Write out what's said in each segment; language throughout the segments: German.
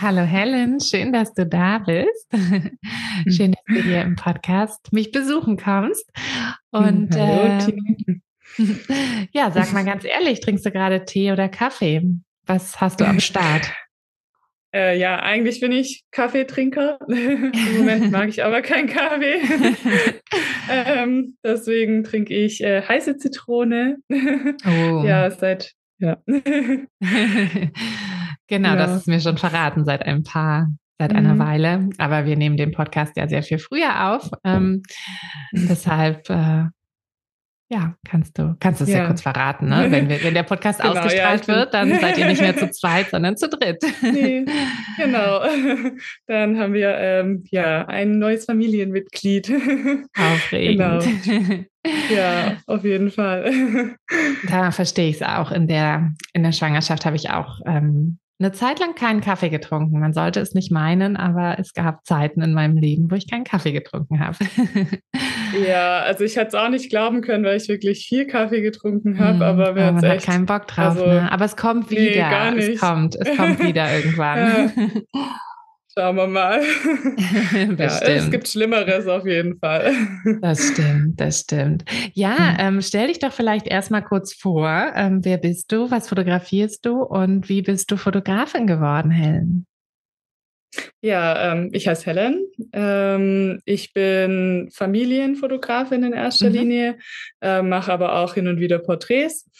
Hallo Helen, schön, dass du da bist. schön, dass du hier im Podcast mich besuchen kommst. Und Hallo, äh, ja, sag mal ganz ehrlich, trinkst du gerade Tee oder Kaffee? Was hast du am Start? Äh, ja, eigentlich bin ich Kaffeetrinker. Im Moment mag ich aber keinen Kaffee. ähm, deswegen trinke ich äh, heiße Zitrone. Oh. Ja, seit ja. Genau, ja. das ist mir schon verraten seit ein paar, seit mhm. einer Weile. Aber wir nehmen den Podcast ja sehr viel früher auf. Ähm, deshalb, äh, ja, kannst du, kannst du es ja. ja kurz verraten, ne? Wenn, wir, wenn der Podcast genau, ausgestrahlt ja, wird, dann seid ihr nicht mehr zu zweit, sondern zu dritt. Nee, genau. Dann haben wir ähm, ja ein neues Familienmitglied. Aufregend. Genau. Ja, auf jeden Fall. Da verstehe ich es auch. In der, in der Schwangerschaft habe ich auch ähm, eine Zeit lang keinen Kaffee getrunken. Man sollte es nicht meinen, aber es gab Zeiten in meinem Leben, wo ich keinen Kaffee getrunken habe. ja, also ich hätte es auch nicht glauben können, weil ich wirklich viel Kaffee getrunken habe, mm, aber wir man echt, hat keinen Bock drauf. Also, ne? Aber es kommt wieder. Nee, gar nicht. Es kommt, es kommt wieder irgendwann. Schauen wir mal. ja, es gibt Schlimmeres auf jeden Fall. Das stimmt, das stimmt. Ja, ähm, stell dich doch vielleicht erstmal kurz vor. Ähm, wer bist du? Was fotografierst du? Und wie bist du Fotografin geworden, Helen? Ja, ähm, ich heiße Helen. Ähm, ich bin Familienfotografin in erster mhm. Linie, äh, mache aber auch hin und wieder Porträts.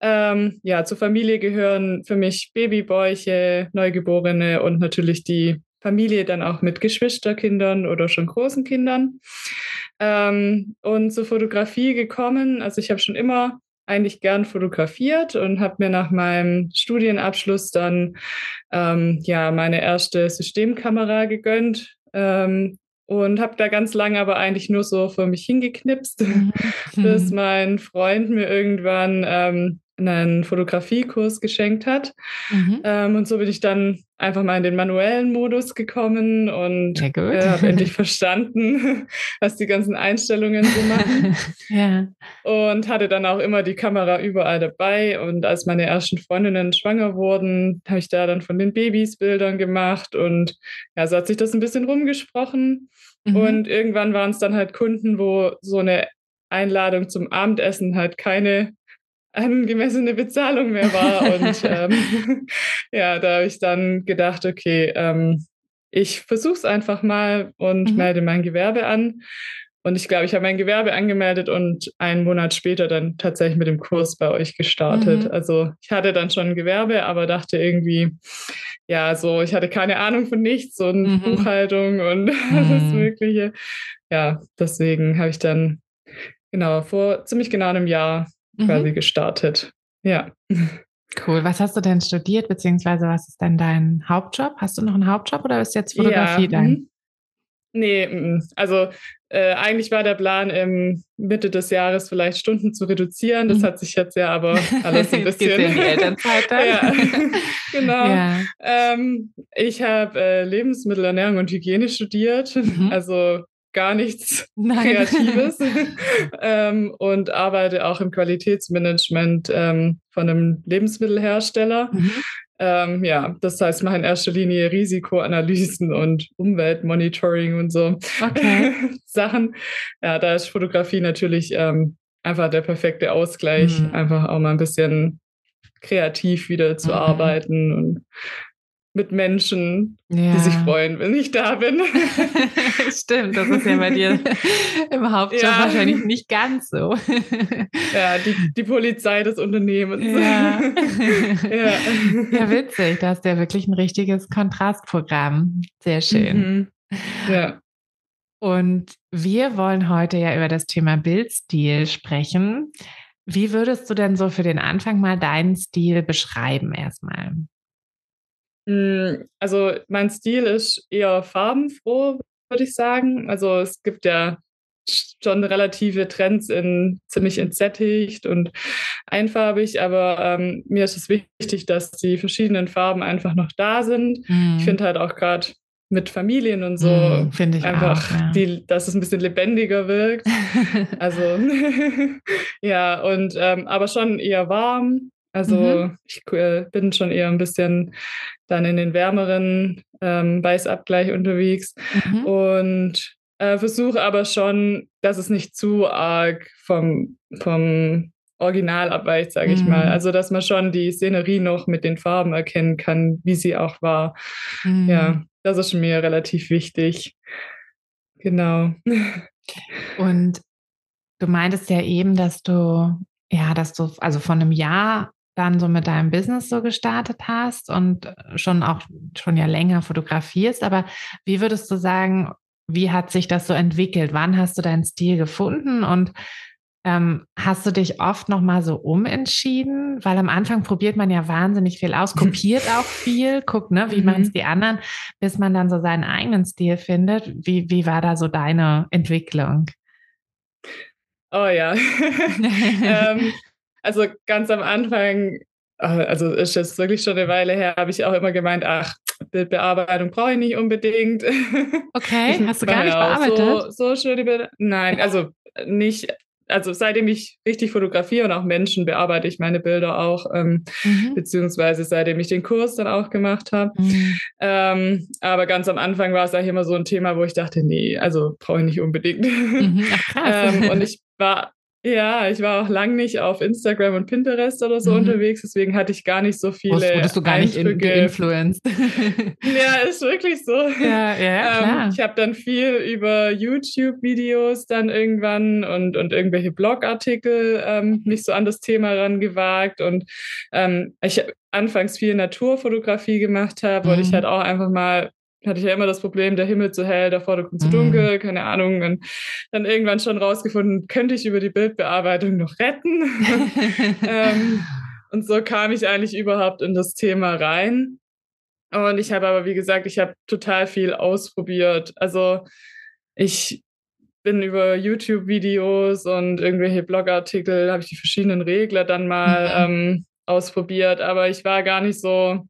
Ähm, ja, zur Familie gehören für mich Babybäuche, Neugeborene und natürlich die Familie dann auch mit Geschwisterkindern oder schon großen Kindern. Ähm, und zur Fotografie gekommen, also ich habe schon immer eigentlich gern fotografiert und habe mir nach meinem Studienabschluss dann ähm, ja meine erste Systemkamera gegönnt ähm, und habe da ganz lange aber eigentlich nur so für mich hingeknipst, mhm. bis mein Freund mir irgendwann ähm, einen Fotografiekurs geschenkt hat. Mhm. Ähm, und so bin ich dann einfach mal in den manuellen Modus gekommen und äh, habe endlich verstanden, was die ganzen Einstellungen so machen. ja. Und hatte dann auch immer die Kamera überall dabei. Und als meine ersten Freundinnen schwanger wurden, habe ich da dann von den Babys Bildern gemacht. Und ja, so hat sich das ein bisschen rumgesprochen. Mhm. Und irgendwann waren es dann halt Kunden, wo so eine Einladung zum Abendessen halt keine angemessene Bezahlung mehr war. Und ähm, ja, da habe ich dann gedacht, okay, ähm, ich versuche es einfach mal und mhm. melde mein Gewerbe an. und ich glaube, ich habe mein Gewerbe angemeldet und einen Monat später dann tatsächlich mit dem Kurs bei euch gestartet. Mhm. Also ich hatte dann schon ein Gewerbe, aber dachte irgendwie, ja, so, ich hatte keine Ahnung von nichts und mhm. Buchhaltung und alles mhm. Mögliche. Ja, deswegen habe ich dann genau vor ziemlich genau einem Jahr quasi mhm. gestartet. Ja. Cool. Was hast du denn studiert, beziehungsweise was ist denn dein Hauptjob? Hast du noch einen Hauptjob oder ist jetzt Fotografie ja, dein? Mhm. Nee, also äh, eigentlich war der Plan, im Mitte des Jahres vielleicht Stunden zu reduzieren. Das mhm. hat sich jetzt ja aber alles ein bisschen. in die Elternzeit dann. ja, genau. Ja. Ähm, ich habe äh, Lebensmittelernährung und Hygiene studiert. Mhm. Also gar nichts Nein. Kreatives ähm, und arbeite auch im Qualitätsmanagement ähm, von einem Lebensmittelhersteller. Mhm. Ähm, ja, das heißt, mache in erster Linie Risikoanalysen und Umweltmonitoring und so okay. Sachen. Ja, da ist Fotografie natürlich ähm, einfach der perfekte Ausgleich, mhm. einfach auch mal ein bisschen kreativ wieder zu mhm. arbeiten und mit Menschen, ja. die sich freuen, wenn ich da bin. Stimmt, das ist ja bei dir im Hauptjob ja. wahrscheinlich nicht ganz so. ja, die, die Polizei des Unternehmens. Ja. ja. ja, witzig. Da hast du ja wirklich ein richtiges Kontrastprogramm. Sehr schön. Mhm. Ja. Und wir wollen heute ja über das Thema Bildstil sprechen. Wie würdest du denn so für den Anfang mal deinen Stil beschreiben erstmal? Hm, also mein Stil ist eher farbenfroh, würde ich sagen. Also es gibt ja schon relative Trends in ziemlich entsättigt und einfarbig, aber ähm, mir ist es wichtig, dass die verschiedenen Farben einfach noch da sind. Mhm. Ich finde halt auch gerade mit Familien und so mm, finde ich einfach, auch, ja. die, dass es ein bisschen lebendiger wirkt. also ja und ähm, aber schon eher warm also mhm. ich äh, bin schon eher ein bisschen dann in den wärmeren ähm, Weißabgleich unterwegs mhm. und äh, versuche aber schon, dass es nicht zu arg vom, vom Original abweicht, sage ich mal. Mhm. Also dass man schon die Szenerie noch mit den Farben erkennen kann, wie sie auch war. Ja, mhm. das ist mir relativ wichtig. Genau. Und du meintest ja eben, dass du ja, dass du also von einem Jahr dann so mit deinem Business so gestartet hast und schon auch schon ja länger fotografierst. Aber wie würdest du sagen, wie hat sich das so entwickelt? Wann hast du deinen Stil gefunden und ähm, hast du dich oft noch mal so umentschieden? Weil am Anfang probiert man ja wahnsinnig viel aus, kopiert auch viel, guckt, ne, wie mhm. machen es die anderen, bis man dann so seinen eigenen Stil findet. Wie, wie war da so deine Entwicklung? Oh ja. ähm, also ganz am Anfang, äh, also ist jetzt wirklich schon eine Weile her, habe ich auch immer gemeint, ach, Bildbearbeitung brauche ich nicht unbedingt. Okay, hast du gar nicht bearbeitet? So, so schöne Bilder. Nein, also nicht, also seitdem ich richtig fotografiere und auch Menschen bearbeite ich meine Bilder auch, ähm, mhm. beziehungsweise seitdem ich den Kurs dann auch gemacht habe. Mhm. Ähm, aber ganz am Anfang war es eigentlich immer so ein Thema, wo ich dachte, nee, also brauche ich nicht unbedingt. Mhm. Ach, ähm, und ich war ja, ich war auch lang nicht auf Instagram und Pinterest oder so mhm. unterwegs, deswegen hatte ich gar nicht so viele. Wurdest du gar Eindrücke. nicht influenced? ja, ist wirklich so. Ja, ja, ähm, klar. ich habe dann viel über YouTube-Videos dann irgendwann und, und irgendwelche Blogartikel ähm, mich so an das Thema rangewagt und ähm, ich anfangs viel Naturfotografie gemacht habe, mhm. weil ich mhm. halt auch einfach mal hatte ich ja immer das Problem, der Himmel zu hell, der Vordergrund zu mhm. dunkel, keine Ahnung. Und dann irgendwann schon rausgefunden, könnte ich über die Bildbearbeitung noch retten. ähm, und so kam ich eigentlich überhaupt in das Thema rein. Und ich habe aber, wie gesagt, ich habe total viel ausprobiert. Also ich bin über YouTube-Videos und irgendwelche Blogartikel, habe ich die verschiedenen Regler dann mal mhm. ähm, ausprobiert. Aber ich war gar nicht so...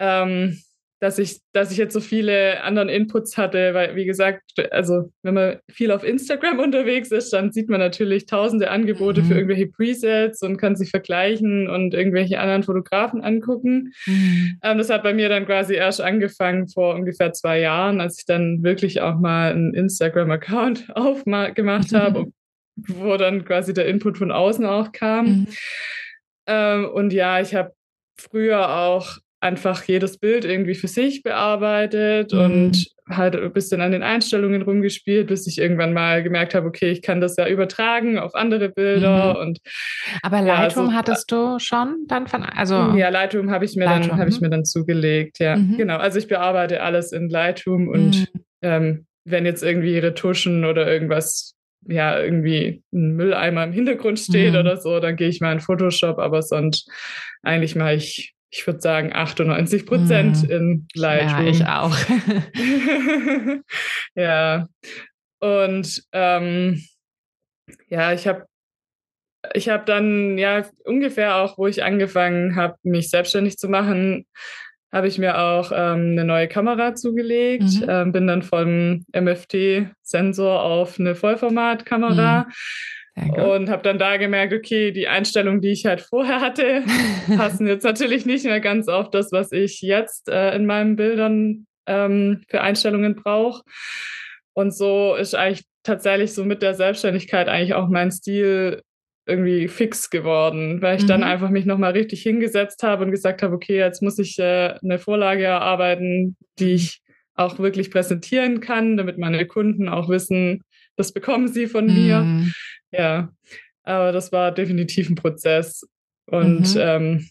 Ähm, dass ich, dass ich jetzt so viele anderen Inputs hatte, weil, wie gesagt, also wenn man viel auf Instagram unterwegs ist, dann sieht man natürlich tausende Angebote mhm. für irgendwelche Presets und kann sich vergleichen und irgendwelche anderen Fotografen angucken. Mhm. Ähm, das hat bei mir dann quasi erst angefangen vor ungefähr zwei Jahren, als ich dann wirklich auch mal einen Instagram-Account aufgemacht habe, wo dann quasi der Input von außen auch kam. Mhm. Ähm, und ja, ich habe früher auch einfach jedes Bild irgendwie für sich bearbeitet mhm. und halt ein bisschen an den Einstellungen rumgespielt, bis ich irgendwann mal gemerkt habe, okay, ich kann das ja übertragen auf andere Bilder mhm. und aber Lightroom ja, so, hattest du schon dann von also ja Lightroom habe ich mir Lightroom, dann habe ich mhm. mir dann zugelegt ja mhm. genau also ich bearbeite alles in Lightroom und mhm. ähm, wenn jetzt irgendwie Retuschen oder irgendwas ja irgendwie ein Mülleimer im Hintergrund steht mhm. oder so, dann gehe ich mal in Photoshop, aber sonst eigentlich mache ich ich würde sagen 98 Prozent mm. in Lightroom. Ja, ich auch. ja. Und ähm, ja, ich habe ich habe dann ja ungefähr auch, wo ich angefangen habe, mich selbstständig zu machen, habe ich mir auch ähm, eine neue Kamera zugelegt, mhm. ähm, bin dann vom MFT-Sensor auf eine Vollformatkamera. Mhm und habe dann da gemerkt, okay, die Einstellungen, die ich halt vorher hatte, passen jetzt natürlich nicht mehr ganz auf das, was ich jetzt äh, in meinen Bildern ähm, für Einstellungen brauche. Und so ist eigentlich tatsächlich so mit der Selbstständigkeit eigentlich auch mein Stil irgendwie fix geworden, weil ich mhm. dann einfach mich nochmal richtig hingesetzt habe und gesagt habe, okay, jetzt muss ich äh, eine Vorlage erarbeiten, die ich auch wirklich präsentieren kann, damit meine Kunden auch wissen, das bekommen sie von mir. Ja, aber das war definitiv ein Prozess. Und mhm. ähm,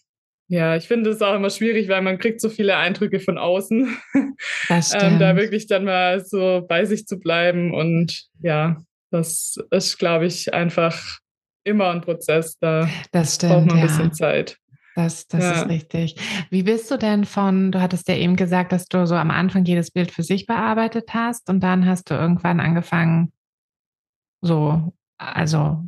ja, ich finde es auch immer schwierig, weil man kriegt so viele Eindrücke von außen. Das ähm, da wirklich dann mal so bei sich zu bleiben. Und ja, das ist, glaube ich, einfach immer ein Prozess. Da stimmt, braucht man ein ja. bisschen Zeit. Das, das ja. ist richtig. Wie bist du denn von, du hattest ja eben gesagt, dass du so am Anfang jedes Bild für sich bearbeitet hast und dann hast du irgendwann angefangen, so also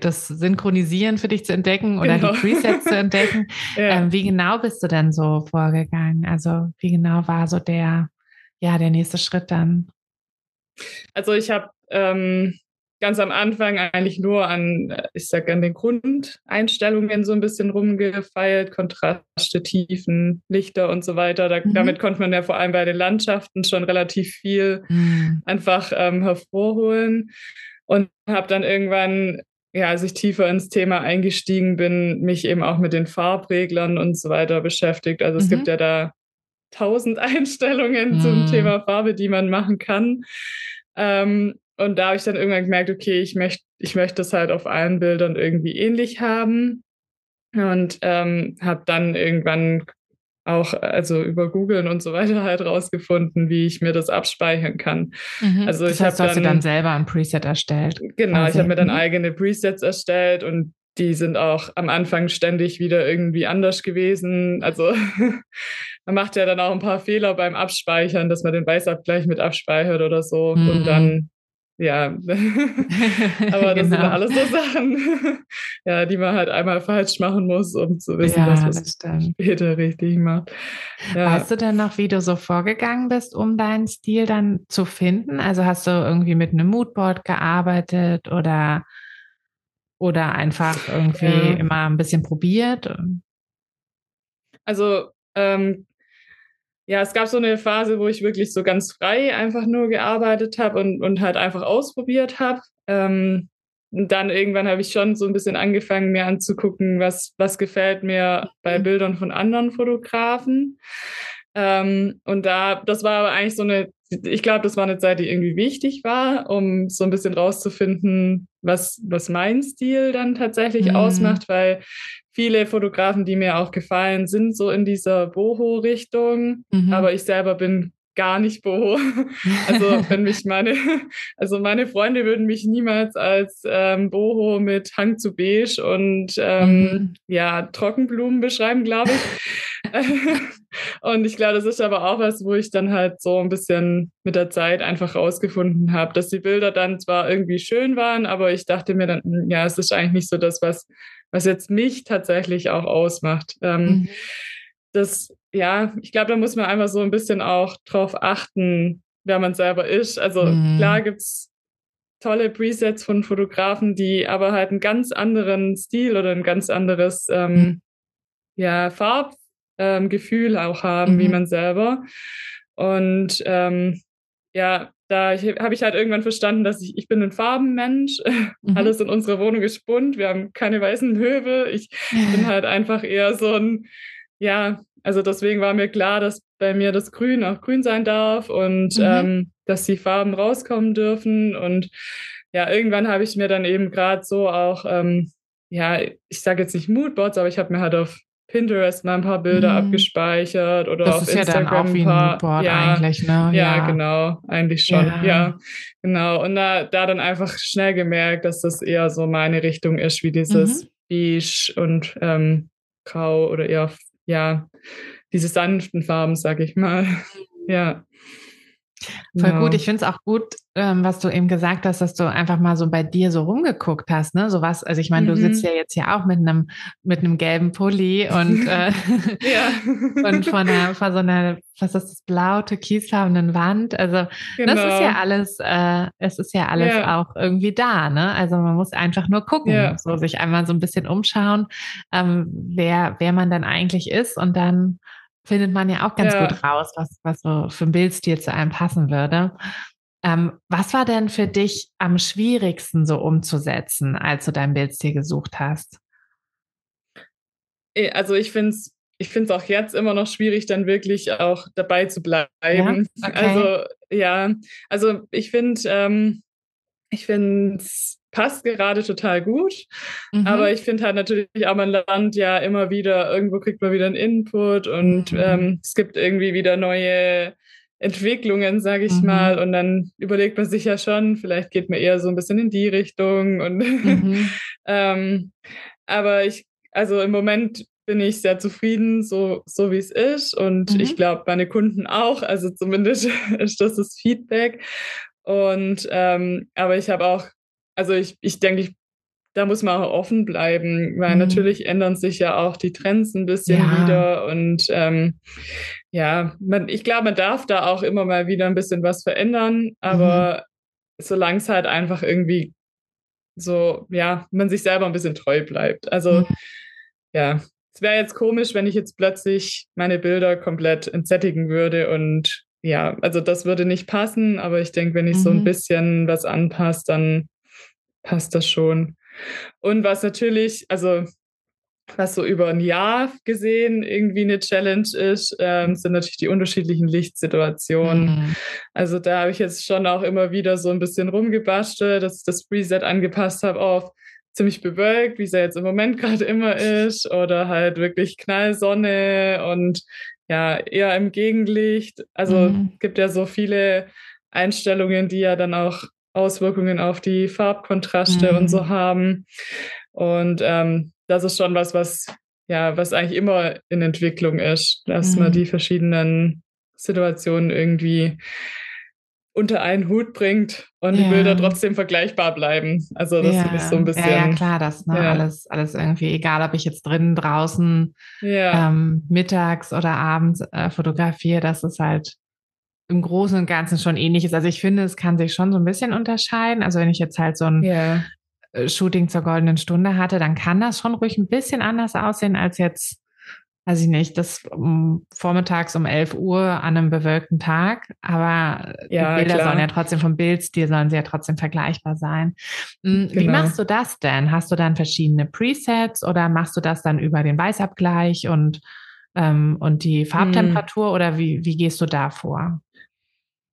das Synchronisieren für dich zu entdecken oder genau. die Presets zu entdecken. ja. ähm, wie genau bist du denn so vorgegangen? Also wie genau war so der, ja, der nächste Schritt dann? Also ich habe ähm, ganz am Anfang eigentlich nur an, ich sag, an den Grundeinstellungen so ein bisschen rumgefeilt, Kontraste, Tiefen, Lichter und so weiter. Da, mhm. Damit konnte man ja vor allem bei den Landschaften schon relativ viel mhm. einfach ähm, hervorholen und habe dann irgendwann, ja, als ich tiefer ins Thema eingestiegen bin, mich eben auch mit den Farbreglern und so weiter beschäftigt. Also mhm. es gibt ja da tausend Einstellungen mhm. zum Thema Farbe, die man machen kann. Ähm, und da habe ich dann irgendwann gemerkt, okay, ich möchte ich möchte das halt auf allen Bildern irgendwie ähnlich haben. Und ähm, habe dann irgendwann auch also über Googlen und so weiter halt rausgefunden, wie ich mir das abspeichern kann. Mhm. Also das ich habe dann, dann selber ein Preset erstellt. Genau, quasi. ich habe mir dann mhm. eigene Presets erstellt und die sind auch am Anfang ständig wieder irgendwie anders gewesen. Also man macht ja dann auch ein paar Fehler beim Abspeichern, dass man den Weißabgleich mit abspeichert oder so mhm. und dann ja, aber das genau. sind alles so Sachen, ja, die man halt einmal falsch machen muss, um zu wissen, ja, dass man es später richtig macht. Ja. Weißt du denn noch, wie du so vorgegangen bist, um deinen Stil dann zu finden? Also hast du irgendwie mit einem Moodboard gearbeitet oder, oder einfach irgendwie ja. immer ein bisschen probiert? Also ähm, ja, es gab so eine Phase, wo ich wirklich so ganz frei einfach nur gearbeitet habe und, und halt einfach ausprobiert habe. Ähm, und dann irgendwann habe ich schon so ein bisschen angefangen, mir anzugucken, was, was gefällt mir bei mhm. Bildern von anderen Fotografen. Ähm, und da, das war aber eigentlich so eine, ich glaube, das war eine Zeit, die irgendwie wichtig war, um so ein bisschen rauszufinden, was, was mein Stil dann tatsächlich mhm. ausmacht, weil viele Fotografen, die mir auch gefallen, sind so in dieser Boho-Richtung. Mhm. Aber ich selber bin gar nicht Boho. Also wenn mich meine, also meine Freunde würden mich niemals als ähm, Boho mit Hang zu beige und ähm, mhm. ja Trockenblumen beschreiben, glaube ich. und ich glaube, das ist aber auch was, wo ich dann halt so ein bisschen mit der Zeit einfach rausgefunden habe, dass die Bilder dann zwar irgendwie schön waren, aber ich dachte mir dann, hm, ja, es ist eigentlich nicht so das, was was jetzt mich tatsächlich auch ausmacht. Ähm, mhm. Das, ja, ich glaube, da muss man einfach so ein bisschen auch drauf achten, wer man selber ist. Also mhm. klar gibt's tolle Presets von Fotografen, die aber halt einen ganz anderen Stil oder ein ganz anderes ähm, mhm. ja, Farbgefühl ähm, auch haben, wie mhm. man selber. Und ähm, ja, da habe ich halt irgendwann verstanden, dass ich, ich bin ein Farbenmensch. Mhm. Alles in unserer Wohnung ist bunt. Wir haben keine weißen Möbel. Ich bin halt einfach eher so ein, ja, also deswegen war mir klar, dass bei mir das Grün auch grün sein darf und mhm. ähm, dass die Farben rauskommen dürfen. Und ja, irgendwann habe ich mir dann eben gerade so auch, ähm, ja, ich sage jetzt nicht Moodboards, aber ich habe mir halt auf Pinterest mal ein paar Bilder mhm. abgespeichert oder das auf ist Instagram ja dann auch wie ein Moodboard ja, eigentlich, ne? Ja, ja, genau, eigentlich schon. Ja. ja, genau. Und da, da dann einfach schnell gemerkt, dass das eher so meine Richtung ist, wie dieses mhm. Beige und ähm, Grau oder eher, ja, diese sanften Farben, sag ich mal. ja. Voll genau. gut. Ich finde es auch gut, ähm, was du eben gesagt hast, dass du einfach mal so bei dir so rumgeguckt hast, ne? So was, also ich meine, mhm. du sitzt ja jetzt ja auch mit einem mit einem gelben Pulli und äh, ja. und von einer von so einer was ist das blau türkisfarbenen Wand. Also genau. das ist ja genau. alles, äh, es ist ja alles ja. auch irgendwie da, ne? Also man muss einfach nur gucken, ja. so sich einmal so ein bisschen umschauen, ähm, wer wer man dann eigentlich ist und dann findet man ja auch ganz ja. gut raus, was, was so für ein Bildstil zu einem passen würde. Ähm, was war denn für dich am schwierigsten so umzusetzen, als du dein Bildstil gesucht hast? Äh, also ich finde es ich finde es auch jetzt immer noch schwierig, dann wirklich auch dabei zu bleiben. Ja? Okay. Also ja, also ich finde, ähm, ich finde es passt gerade total gut. Mhm. Aber ich finde halt natürlich auch, man lernt ja immer wieder, irgendwo kriegt man wieder einen Input und mhm. ähm, es gibt irgendwie wieder neue Entwicklungen, sage ich mhm. mal. Und dann überlegt man sich ja schon, vielleicht geht man eher so ein bisschen in die Richtung. Und mhm. ähm, aber ich, also im Moment bin ich sehr zufrieden, so, so wie es ist. Und ich mhm. glaube, meine Kunden auch. Also zumindest ist das das Feedback. Und ähm, aber ich habe auch also ich, ich denke, ich, da muss man auch offen bleiben, weil mhm. natürlich ändern sich ja auch die Trends ein bisschen ja. wieder und ähm, ja, man, ich glaube, man darf da auch immer mal wieder ein bisschen was verändern, aber mhm. solange es halt einfach irgendwie so, ja, man sich selber ein bisschen treu bleibt. Also mhm. ja, es wäre jetzt komisch, wenn ich jetzt plötzlich meine Bilder komplett entsättigen würde und ja, also das würde nicht passen, aber ich denke, wenn ich so ein mhm. bisschen was anpasse, dann passt das schon. Und was natürlich, also was so über ein Jahr gesehen irgendwie eine Challenge ist, ähm, sind natürlich die unterschiedlichen Lichtsituationen. Mhm. Also da habe ich jetzt schon auch immer wieder so ein bisschen rumgebastelt, dass ich das Preset angepasst habe auf ziemlich bewölkt, wie es ja jetzt im Moment gerade immer ist, oder halt wirklich Knallsonne und ja, eher im Gegenlicht. Also mhm. gibt ja so viele Einstellungen, die ja dann auch Auswirkungen auf die Farbkontraste mhm. und so mhm. haben. Und ähm, das ist schon was, was ja, was eigentlich immer in Entwicklung ist, dass mhm. man die verschiedenen Situationen irgendwie unter einen Hut bringt und ja. die Bilder trotzdem vergleichbar bleiben. Also das ja. ist so ein bisschen. Ja, ja klar, das ne, ja. alles, alles irgendwie, egal ob ich jetzt drinnen, draußen, ähm, mittags oder abends äh, fotografiere, das ist halt im Großen und Ganzen schon ähnlich ist. Also ich finde, es kann sich schon so ein bisschen unterscheiden. Also wenn ich jetzt halt so ein yeah. Shooting zur goldenen Stunde hatte, dann kann das schon ruhig ein bisschen anders aussehen als jetzt, weiß ich nicht, das um, vormittags um 11 Uhr an einem bewölkten Tag. Aber ja, die Bilder klar. sollen ja trotzdem vom Bildstil, sollen sie ja trotzdem vergleichbar sein. Hm, wie genau. machst du das denn? Hast du dann verschiedene Presets oder machst du das dann über den Weißabgleich und ähm, und die. Farbtemperatur hm. oder wie, wie gehst du da vor?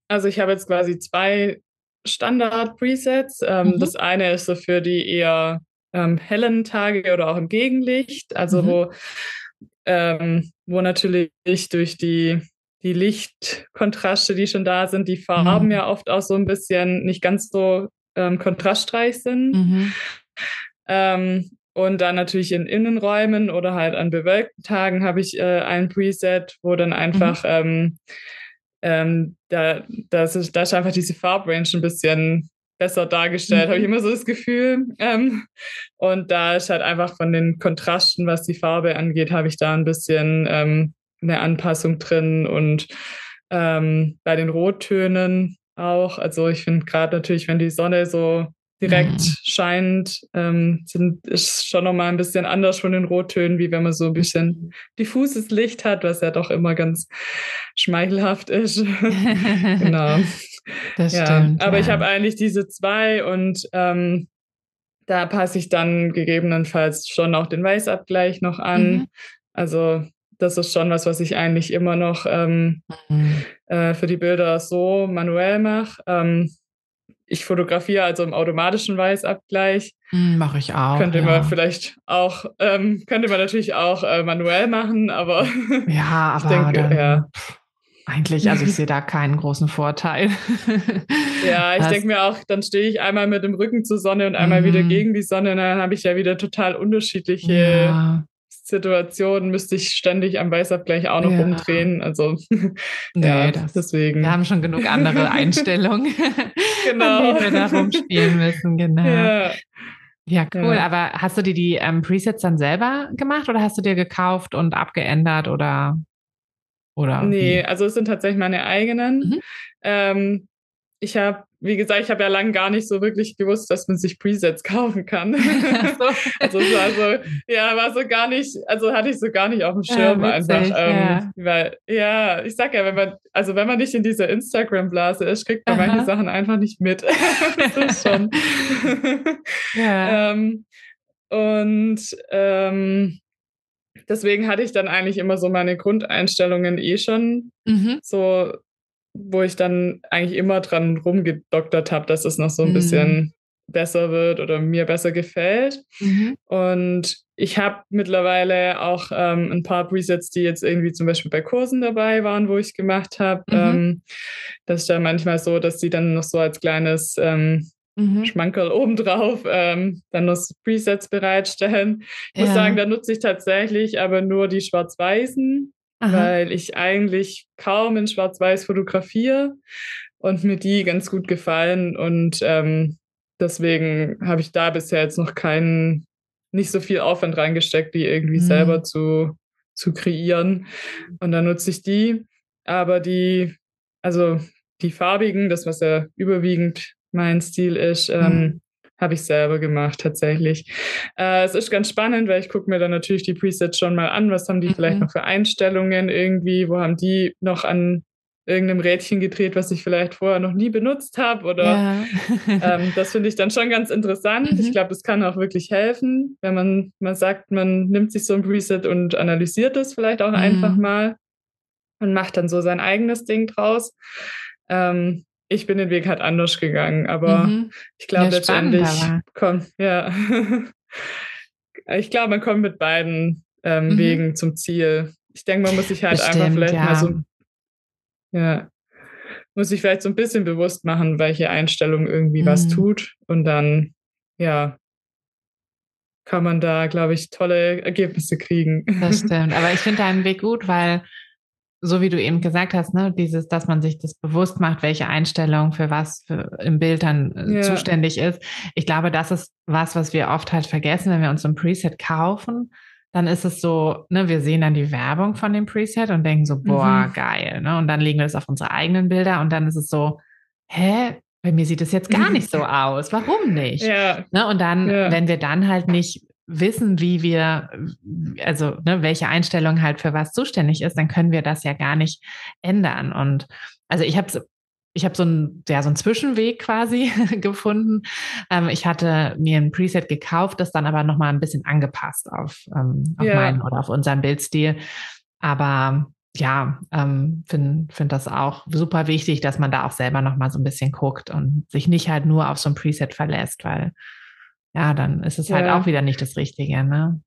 Also ich habe jetzt quasi zwei Standard-Presets. Ähm, mhm. Das eine ist so für die eher ähm, hellen Tage oder auch im Gegenlicht, also mhm. wo, ähm, wo natürlich durch die, die Lichtkontraste, die schon da sind, die Farben mhm. ja oft auch so ein bisschen nicht ganz so ähm, kontrastreich sind. Mhm. Ähm, und dann natürlich in Innenräumen oder halt an bewölkten Tagen habe ich äh, ein Preset, wo dann einfach mhm. ähm, ähm, da, das ist, da ist einfach diese Farbrange ein bisschen besser dargestellt, mhm. habe ich immer so das Gefühl. Ähm, und da ist halt einfach von den Kontrasten, was die Farbe angeht, habe ich da ein bisschen ähm, eine Anpassung drin und ähm, bei den Rottönen auch. Also ich finde gerade natürlich, wenn die Sonne so direkt mhm. scheint, ähm, sind, ist schon nochmal ein bisschen anders von den Rottönen, wie wenn man so ein bisschen diffuses Licht hat, was ja doch immer ganz schmeichelhaft ist. genau. Das ja, stimmt. Aber ja. ich habe eigentlich diese zwei und ähm, da passe ich dann gegebenenfalls schon auch den Weißabgleich noch an. Mhm. Also das ist schon was, was ich eigentlich immer noch ähm, mhm. äh, für die Bilder so manuell mache. Ähm, ich fotografiere also im automatischen Weißabgleich. Hm, mache ich auch. Könnte ja. man vielleicht auch, ähm, könnte man natürlich auch äh, manuell machen, aber ja, aber denke, dann, ja. Eigentlich, also ich sehe da keinen großen Vorteil. ja, ich denke mir auch, dann stehe ich einmal mit dem Rücken zur Sonne und einmal mhm. wieder gegen die Sonne und dann habe ich ja wieder total unterschiedliche ja. Situationen, müsste ich ständig am Weißabgleich auch noch ja. umdrehen. Also nee, ja, das, deswegen. Wir haben schon genug andere Einstellungen, genau. an denen wir da rumspielen müssen, genau. Ja. Ja, cool. Ja. Aber hast du dir die ähm, Presets dann selber gemacht oder hast du dir gekauft und abgeändert oder? oder nee, wie? also es sind tatsächlich meine eigenen. Mhm. Ähm, ich habe, wie gesagt, ich habe ja lange gar nicht so wirklich gewusst, dass man sich Presets kaufen kann. so. also es war so, ja, war so gar nicht, also hatte ich so gar nicht auf dem Schirm ja, witzig, einfach. Ähm, ja. Weil, ja, ich sag ja, wenn man, also wenn man nicht in dieser Instagram-Blase ist, kriegt man Aha. manche Sachen einfach nicht mit. das ist schon. ja. ähm, und ähm, deswegen hatte ich dann eigentlich immer so meine Grundeinstellungen eh schon mhm. so wo ich dann eigentlich immer dran rumgedoktert habe, dass es noch so ein mhm. bisschen besser wird oder mir besser gefällt. Mhm. Und ich habe mittlerweile auch ähm, ein paar Presets, die jetzt irgendwie zum Beispiel bei Kursen dabei waren, wo ich gemacht habe. Mhm. Ähm, das ist dann manchmal so, dass sie dann noch so als kleines ähm, mhm. Schmankerl obendrauf ähm, dann noch Presets bereitstellen. Ich ja. muss sagen, da nutze ich tatsächlich aber nur die schwarz-weißen Aha. weil ich eigentlich kaum in Schwarz-Weiß fotografiere und mir die ganz gut gefallen. Und ähm, deswegen habe ich da bisher jetzt noch keinen, nicht so viel Aufwand reingesteckt, die irgendwie mhm. selber zu, zu kreieren. Und dann nutze ich die. Aber die, also die farbigen, das, was ja überwiegend mein Stil ist, ähm, mhm habe ich selber gemacht, tatsächlich. Äh, es ist ganz spannend, weil ich gucke mir dann natürlich die Presets schon mal an. Was haben die mhm. vielleicht noch für Einstellungen irgendwie? Wo haben die noch an irgendeinem Rädchen gedreht, was ich vielleicht vorher noch nie benutzt habe? Oder ja. ähm, das finde ich dann schon ganz interessant. Mhm. Ich glaube, es kann auch wirklich helfen, wenn man mal sagt, man nimmt sich so ein Preset und analysiert es vielleicht auch mhm. einfach mal und macht dann so sein eigenes Ding draus. Ähm, ich bin den Weg halt anders gegangen, aber mhm. ich glaube ja, letztendlich kommt, ja. ich glaube, man kommt mit beiden ähm, mhm. Wegen zum Ziel. Ich denke, man muss sich halt Bestimmt, einfach vielleicht ja. mal so, ja, muss sich vielleicht so ein bisschen bewusst machen, welche Einstellung irgendwie mhm. was tut und dann, ja, kann man da, glaube ich, tolle Ergebnisse kriegen. Das stimmt. Aber ich finde deinen Weg gut, weil so wie du eben gesagt hast, ne, dieses, dass man sich das bewusst macht, welche Einstellung für was für im Bild dann äh, ja. zuständig ist. Ich glaube, das ist was, was wir oft halt vergessen, wenn wir uns so ein Preset kaufen. Dann ist es so, ne, wir sehen dann die Werbung von dem Preset und denken so, boah, mhm. geil, ne? Und dann legen wir das auf unsere eigenen Bilder und dann ist es so, hä, bei mir sieht es jetzt gar nicht so aus. Warum nicht? Ja. Ne? Und dann, ja. wenn wir dann halt nicht wissen, wie wir, also ne, welche Einstellung halt für was zuständig ist, dann können wir das ja gar nicht ändern. Und also ich habe ich habe so einen, ja, so einen Zwischenweg quasi gefunden. Ähm, ich hatte mir ein Preset gekauft, das dann aber nochmal ein bisschen angepasst auf, ähm, auf ja. meinen oder auf unseren Bildstil. Aber ja, ähm, finde find das auch super wichtig, dass man da auch selber nochmal so ein bisschen guckt und sich nicht halt nur auf so ein Preset verlässt, weil ja, dann ist es halt ja. halt auch wieder nicht das Richtige, ne?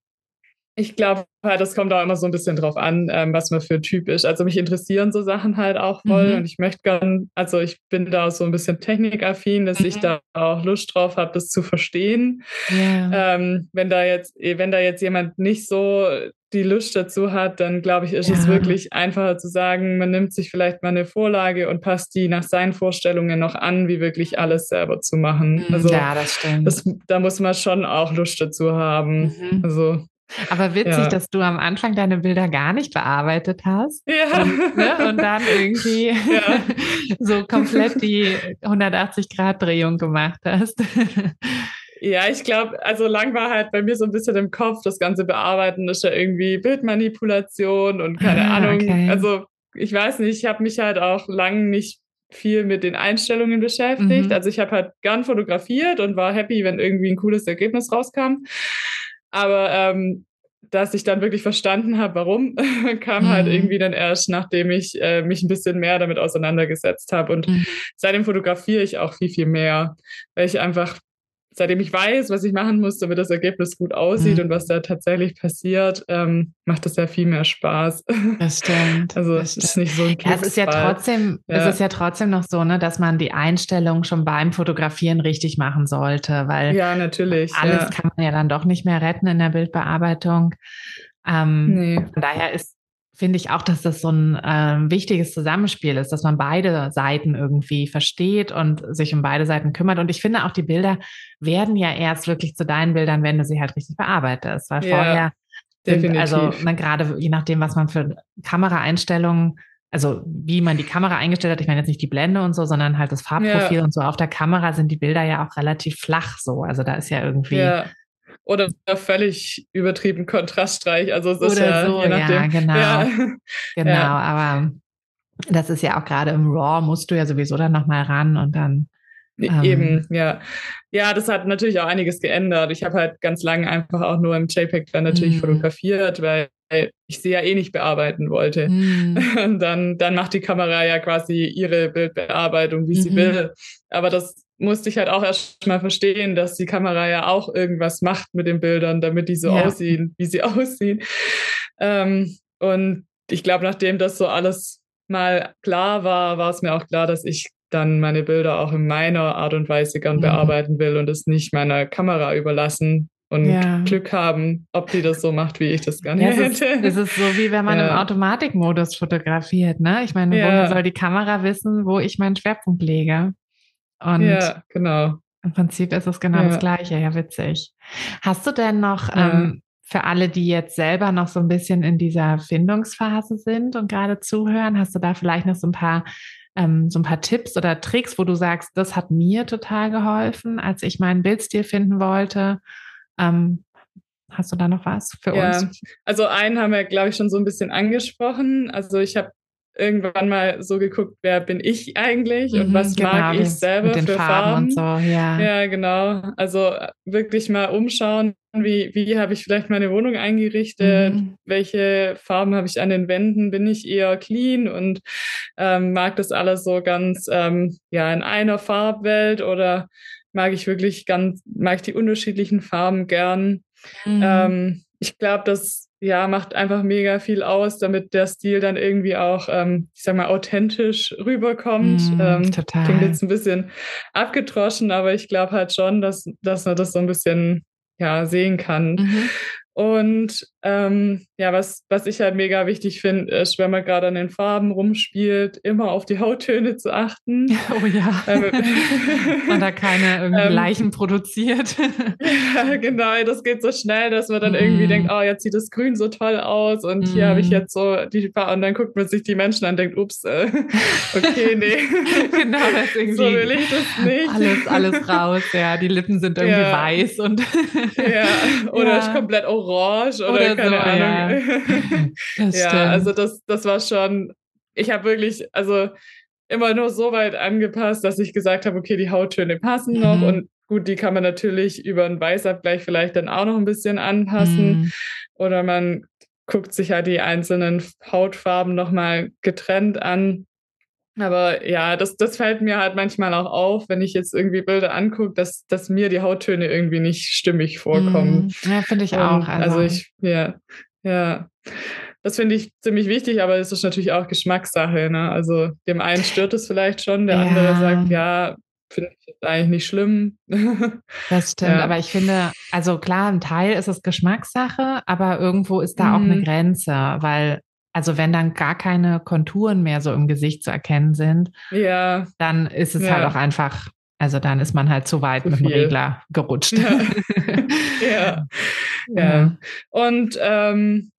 Ich glaube halt, das kommt auch immer so ein bisschen drauf an, ähm, was man für Typ ist. Also mich interessieren so Sachen halt auch voll mhm. und ich möchte gern, also ich bin da so ein bisschen technikaffin, dass mhm. ich da auch Lust drauf habe, das zu verstehen. Yeah. Ähm, wenn da jetzt, wenn da jetzt jemand nicht so die Lust dazu hat, dann glaube ich, ist ja. es wirklich einfacher zu sagen, man nimmt sich vielleicht mal eine Vorlage und passt die nach seinen Vorstellungen noch an, wie wirklich alles selber zu machen. Mhm. Also ja, das stimmt. Das, da muss man schon auch Lust dazu haben. Mhm. Also aber witzig, ja. dass du am Anfang deine Bilder gar nicht bearbeitet hast. Ja. Und, ne, und dann irgendwie ja. so komplett die 180-Grad-Drehung gemacht hast. Ja, ich glaube, also lang war halt bei mir so ein bisschen im Kopf, das ganze Bearbeiten ist ja irgendwie Bildmanipulation und keine ah, Ahnung. Okay. Also ich weiß nicht, ich habe mich halt auch lang nicht viel mit den Einstellungen beschäftigt. Mhm. Also ich habe halt gern fotografiert und war happy, wenn irgendwie ein cooles Ergebnis rauskam. Aber ähm, dass ich dann wirklich verstanden habe, warum, kam halt mhm. halt irgendwie dann erst, nachdem ich äh, mich ein bisschen mehr damit auseinandergesetzt habe. Und mhm. seitdem fotografiere ich auch viel, viel mehr, weil ich einfach seitdem ich weiß, was ich machen muss, damit das Ergebnis gut aussieht mhm. und was da tatsächlich passiert, ähm, macht das ja viel mehr Spaß. Das stimmt. Also es ist nicht so ein ja, Es ist ja trotzdem, ja. es ist ja trotzdem noch so, ne, dass man die Einstellung schon beim Fotografieren richtig machen sollte, weil ja natürlich alles ja. kann man ja dann doch nicht mehr retten in der Bildbearbeitung. Ähm, nee. Von daher ist finde ich auch, dass das so ein äh, wichtiges Zusammenspiel ist, dass man beide Seiten irgendwie versteht und sich um beide Seiten kümmert. Und ich finde auch, die Bilder werden ja erst wirklich zu deinen Bildern, wenn du sie halt richtig bearbeitest. Weil ja, vorher sind, also ne, gerade je nachdem, was man für Kameraeinstellungen also wie man die Kamera eingestellt hat, ich meine jetzt nicht die Blende und so, sondern halt das Farbprofil ja. und so. Auf der Kamera sind die Bilder ja auch relativ flach so. Also da ist ja irgendwie ja oder völlig übertrieben kontrastreich. Also es oder ist ja, so, je nachdem. ja, genau. Ja. Genau, ja. aber das ist ja auch gerade im RAW, musst du ja sowieso dann nochmal ran und dann. Ähm, Eben, ja. Ja, das hat natürlich auch einiges geändert. Ich habe halt ganz lange einfach auch nur im JPEG dann natürlich mm. fotografiert, weil ich sie ja eh nicht bearbeiten wollte. Mm. Und dann, dann macht die Kamera ja quasi ihre Bildbearbeitung, wie -hmm. sie mhm. will. Aber das musste ich halt auch erst mal verstehen, dass die Kamera ja auch irgendwas macht mit den Bildern, damit die so ja. aussehen, wie sie aussehen. Ähm, und ich glaube, nachdem das so alles mal klar war, war es mir auch klar, dass ich dann meine Bilder auch in meiner Art und Weise gern mhm. bearbeiten will und es nicht meiner Kamera überlassen und ja. Glück haben, ob die das so macht, wie ich das gerne ja, hätte. Es ist, es ist so, wie wenn man ja. im Automatikmodus fotografiert. Ne? Ich meine, ja. woher soll die Kamera wissen, wo ich meinen Schwerpunkt lege? Und ja, genau. Im Prinzip ist es genau ja. das Gleiche. Ja, witzig. Hast du denn noch ja. ähm, für alle, die jetzt selber noch so ein bisschen in dieser Findungsphase sind und gerade zuhören, hast du da vielleicht noch so ein paar ähm, so ein paar Tipps oder Tricks, wo du sagst, das hat mir total geholfen, als ich meinen Bildstil finden wollte? Ähm, Hast du da noch was für ja, uns? Also einen haben wir, glaube ich, schon so ein bisschen angesprochen. Also ich habe irgendwann mal so geguckt, wer bin ich eigentlich und mhm, was genau, mag ich selber für Farben. Farben. So, ja. ja, genau. Also wirklich mal umschauen, wie, wie habe ich vielleicht meine Wohnung eingerichtet, mhm. welche Farben habe ich an den Wänden, bin ich eher clean und ähm, mag das alles so ganz ähm, ja in einer Farbwelt oder mag ich wirklich ganz, mag ich die unterschiedlichen Farben gern. Mhm. Ähm, ich glaube, das ja, macht einfach mega viel aus, damit der Stil dann irgendwie auch, ähm, ich sag mal, authentisch rüberkommt. Mm, ähm, total. Klingt jetzt ein bisschen abgetroschen, aber ich glaube halt schon, dass, dass man das so ein bisschen ja, sehen kann. Mhm. Und ähm, ja, was, was ich halt mega wichtig finde, ist, wenn man gerade an den Farben rumspielt, immer auf die Hauttöne zu achten. Oh ja. Ähm, man da keine irgendwie ähm, Leichen produziert. ja, genau. Das geht so schnell, dass man dann irgendwie mhm. denkt, oh, jetzt sieht das Grün so toll aus und mm. hier habe ich mhm. jetzt so die Farbe. Und dann guckt man sich die Menschen an und denkt, ups, äh, okay, nee. genau, das irgendwie. So will ich das nicht. Alles, alles raus, ja. Die Lippen sind irgendwie ja. weiß und. ja, oder ja. komplett orange oder, oder keine so, Ahnung. Ja, ja also das, das war schon, ich habe wirklich, also immer nur so weit angepasst, dass ich gesagt habe, okay, die Hauttöne passen mhm. noch und gut, die kann man natürlich über einen Weißabgleich vielleicht dann auch noch ein bisschen anpassen mhm. oder man guckt sich halt die einzelnen Hautfarben nochmal getrennt an. Aber ja, das, das fällt mir halt manchmal auch auf, wenn ich jetzt irgendwie Bilder angucke, dass, dass mir die Hauttöne irgendwie nicht stimmig vorkommen. Mhm. Ja, finde ich auch. Also. also ich, ja, ja. Das finde ich ziemlich wichtig, aber es ist natürlich auch Geschmackssache. Ne? Also dem einen stört es vielleicht schon, der ja. andere sagt, ja, finde ich eigentlich nicht schlimm. Das stimmt, ja. aber ich finde, also klar, ein Teil ist es Geschmackssache, aber irgendwo ist da mhm. auch eine mhm. Grenze, weil also wenn dann gar keine Konturen mehr so im Gesicht zu erkennen sind, ja. dann ist es ja. halt auch einfach, also dann ist man halt zu weit zu mit dem Regler gerutscht. Ja. ja. ja. Und ähm,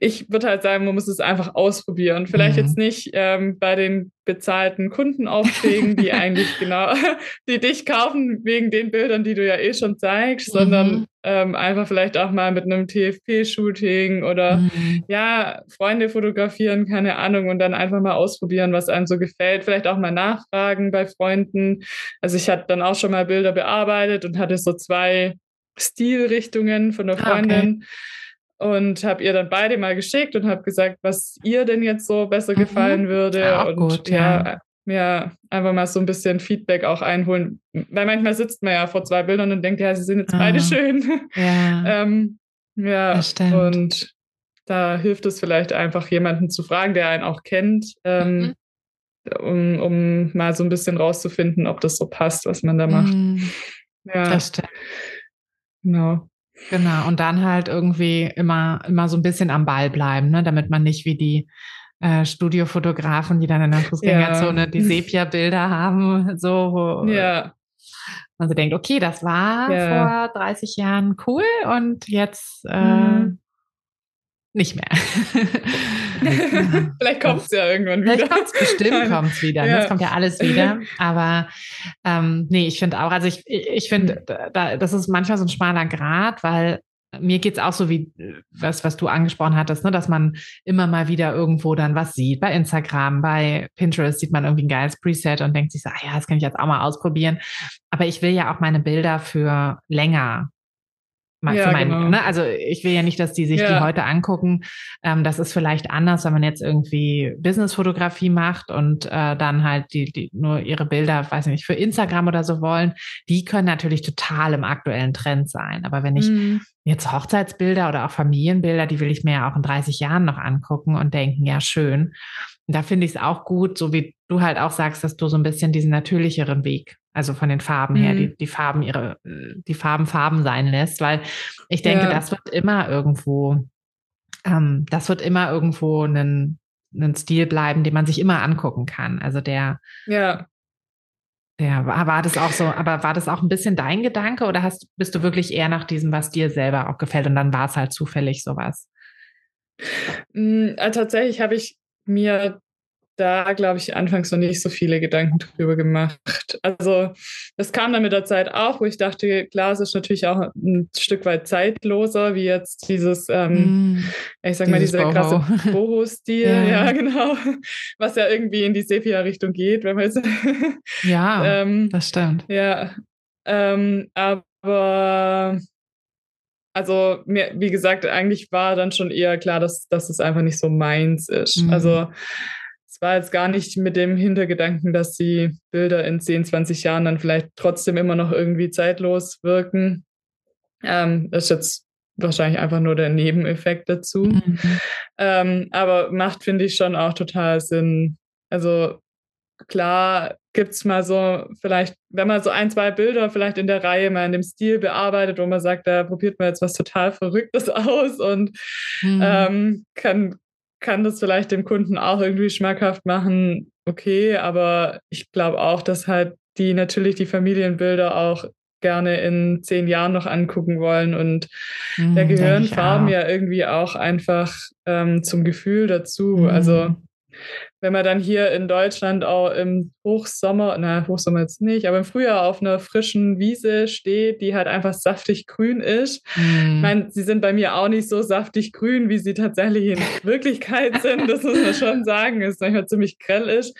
ich würde halt sagen, man muss es einfach ausprobieren. Vielleicht mhm. jetzt nicht ähm, bei den bezahlten Kundenaufträgen, die eigentlich genau, die dich kaufen wegen den Bildern, die du ja eh schon zeigst, mhm. sondern ähm, einfach vielleicht auch mal mit einem TFP-Shooting oder mhm. ja, Freunde fotografieren, keine Ahnung, und dann einfach mal ausprobieren, was einem so gefällt. Vielleicht auch mal nachfragen bei Freunden. Also ich hatte dann auch schon mal Bilder bearbeitet und hatte so zwei Stilrichtungen von der Freundin. Ah, okay und habe ihr dann beide mal geschickt und habe gesagt, was ihr denn jetzt so besser mhm. gefallen würde. Ja, und gut, ja. ja, mir einfach mal so ein bisschen Feedback auch einholen. Weil manchmal sitzt man ja vor zwei Bildern und denkt, ja, sie sind jetzt ah. beide schön. Ja, ähm, ja und da hilft es vielleicht einfach, jemanden zu fragen, der einen auch kennt, ähm, mhm. um, um mal so ein bisschen rauszufinden, ob das so passt, was man da macht. Mhm. Ja, das stimmt. Genau. Genau, und dann halt irgendwie immer, immer so ein bisschen am Ball bleiben, ne? damit man nicht wie die äh, Studiofotografen, die dann in der Fußgängerzone ja. die Sepia-Bilder haben, so wo ja. man so denkt, okay, das war ja. vor 30 Jahren cool und jetzt äh, mhm nicht mehr. Vielleicht kommt es ja irgendwann wieder. Vielleicht kommt es bestimmt kommt's wieder. Ne? Ja. Es kommt ja alles wieder. Aber ähm, nee, ich finde auch, also ich, ich finde, mhm. da, das ist manchmal so ein schmaler Grad, weil mir geht's auch so wie was, was du angesprochen hattest, ne, dass man immer mal wieder irgendwo dann was sieht. Bei Instagram, bei Pinterest sieht man irgendwie ein geiles Preset und denkt sich so, ah ja, das kann ich jetzt auch mal ausprobieren. Aber ich will ja auch meine Bilder für länger ja, mein, genau. ne? Also ich will ja nicht, dass die sich ja. die heute angucken. Ähm, das ist vielleicht anders, wenn man jetzt irgendwie Businessfotografie macht und äh, dann halt die, die nur ihre Bilder, weiß ich nicht, für Instagram oder so wollen. Die können natürlich total im aktuellen Trend sein. Aber wenn ich mhm. jetzt Hochzeitsbilder oder auch Familienbilder, die will ich mir ja auch in 30 Jahren noch angucken und denken, ja, schön. Da finde ich es auch gut, so wie du halt auch sagst, dass du so ein bisschen diesen natürlicheren Weg also von den Farben her, die, mhm. die Farben ihre, die Farben Farben sein lässt, weil ich denke, ja. das wird immer irgendwo, ähm, das wird immer irgendwo einen, einen Stil bleiben, den man sich immer angucken kann. Also der, ja. Der war, war das auch so, aber war das auch ein bisschen dein Gedanke oder hast, bist du wirklich eher nach diesem, was dir selber auch gefällt und dann war es halt zufällig sowas? Mm, äh, tatsächlich habe ich mir da, glaube ich, anfangs noch nicht so viele Gedanken drüber gemacht. Also das kam dann mit der Zeit auch, wo ich dachte, klar, es ist natürlich auch ein Stück weit zeitloser, wie jetzt dieses, ähm, mm, ich sag mal, dieser Boho. krasse Boho-Stil, ja. ja. genau, was ja irgendwie in die Sepia-Richtung geht, wenn man jetzt. ja, ähm, das stimmt. Ja, ähm, aber also mir, wie gesagt, eigentlich war dann schon eher klar, dass, dass es einfach nicht so meins ist. Mhm. Also es war jetzt gar nicht mit dem Hintergedanken, dass die Bilder in 10, 20 Jahren dann vielleicht trotzdem immer noch irgendwie zeitlos wirken. Ähm, das ist jetzt wahrscheinlich einfach nur der Nebeneffekt dazu. Mhm. Ähm, aber macht, finde ich, schon auch total Sinn. Also klar gibt es mal so, vielleicht, wenn man so ein, zwei Bilder vielleicht in der Reihe mal in dem Stil bearbeitet, wo man sagt, da probiert man jetzt was total Verrücktes aus und mhm. ähm, kann, kann das vielleicht dem Kunden auch irgendwie schmackhaft machen, okay, aber ich glaube auch, dass halt die natürlich die Familienbilder auch gerne in zehn Jahren noch angucken wollen und mm, da gehören Farben ja irgendwie auch einfach ähm, zum Gefühl dazu. Mm. Also wenn man dann hier in Deutschland auch im Hochsommer, na, Hochsommer jetzt nicht, aber im Frühjahr auf einer frischen Wiese steht, die halt einfach saftig grün ist. Mm. Ich meine, sie sind bei mir auch nicht so saftig grün, wie sie tatsächlich in Wirklichkeit sind. Das muss man schon sagen, ist manchmal ziemlich grell ist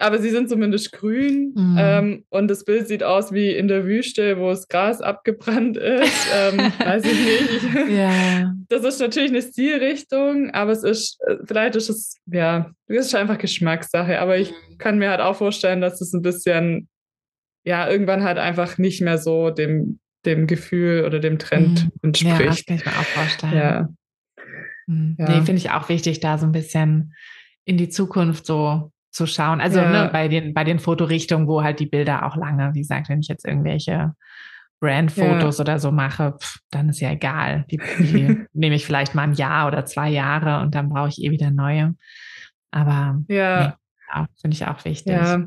aber sie sind zumindest grün mhm. ähm, und das Bild sieht aus wie in der Wüste, wo das Gras abgebrannt ist. ähm, weiß ich nicht. ja. Das ist natürlich eine Stilrichtung, aber es ist, äh, vielleicht ist es, ja, es ist einfach Geschmackssache, aber ich mhm. kann mir halt auch vorstellen, dass es ein bisschen, ja, irgendwann halt einfach nicht mehr so dem, dem Gefühl oder dem Trend mhm. entspricht. Ja, das kann ich mir auch vorstellen. Ja. Mhm. ja. Nee, finde ich auch wichtig, da so ein bisschen in die Zukunft so zu schauen. Also ja. ne, bei den bei den Fotorichtungen, wo halt die Bilder auch lange, wie gesagt, wenn ich jetzt irgendwelche Brandfotos ja. oder so mache, pff, dann ist ja egal. Die, die nehme ich vielleicht mal ein Jahr oder zwei Jahre und dann brauche ich eh wieder neue. Aber ja, nee, finde ich auch wichtig. Ja.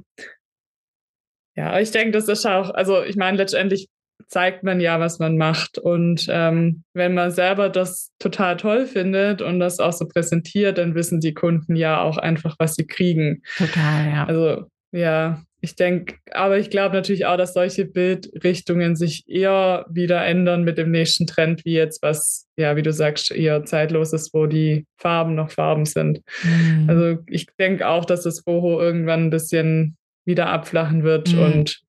Ja, ich denke, das ist auch, also ich meine, letztendlich zeigt man ja, was man macht. Und ähm, wenn man selber das total toll findet und das auch so präsentiert, dann wissen die Kunden ja auch einfach, was sie kriegen. Total, ja. Also ja, ich denke, aber ich glaube natürlich auch, dass solche Bildrichtungen sich eher wieder ändern mit dem nächsten Trend, wie jetzt was, ja, wie du sagst, eher zeitlos ist, wo die Farben noch Farben sind. Mhm. Also ich denke auch, dass das Boho irgendwann ein bisschen wieder abflachen wird mhm. und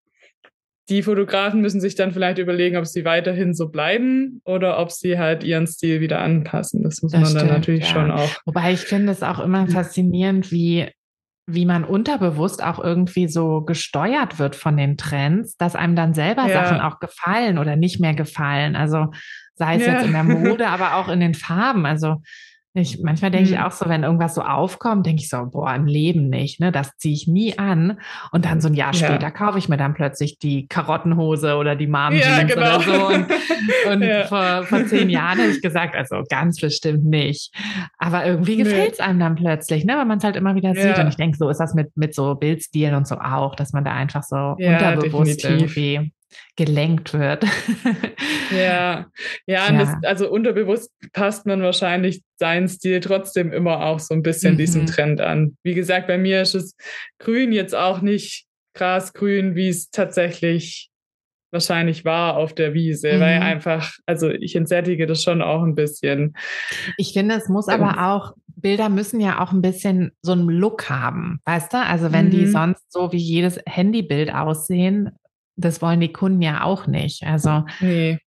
die Fotografen müssen sich dann vielleicht überlegen, ob sie weiterhin so bleiben oder ob sie halt ihren Stil wieder anpassen. Das muss das man stimmt, dann natürlich ja. schon auch. Wobei ich finde es auch immer faszinierend, wie wie man unterbewusst auch irgendwie so gesteuert wird von den Trends, dass einem dann selber ja. Sachen auch gefallen oder nicht mehr gefallen. Also sei es ja. jetzt in der Mode, aber auch in den Farben. Also ich, manchmal denke mhm. ich auch so, wenn irgendwas so aufkommt, denke ich so, boah, im Leben nicht, ne? Das ziehe ich nie an. Und dann so ein Jahr ja. später kaufe ich mir dann plötzlich die Karottenhose oder die Mom ja, genau. oder so. Und, und ja. vor, vor zehn Jahren habe ich gesagt, also ganz bestimmt nicht. Aber irgendwie gefällt es einem dann plötzlich, ne? Wenn man es halt immer wieder sieht. Und ich denke, so ist das mit, mit so Bildstilen und so auch, dass man da einfach so unterbewusst definitiv. irgendwie gelenkt wird. ja, ja, ja. Das, also unterbewusst passt man wahrscheinlich seinen Stil trotzdem immer auch so ein bisschen mhm. diesem Trend an. Wie gesagt, bei mir ist es grün jetzt auch nicht grasgrün, wie es tatsächlich wahrscheinlich war auf der Wiese, mhm. weil einfach, also ich entsättige das schon auch ein bisschen. Ich finde, es muss aber auch, Bilder müssen ja auch ein bisschen so einen Look haben, weißt du? Also wenn mhm. die sonst so wie jedes Handybild aussehen, das wollen die Kunden ja auch nicht. Also nee.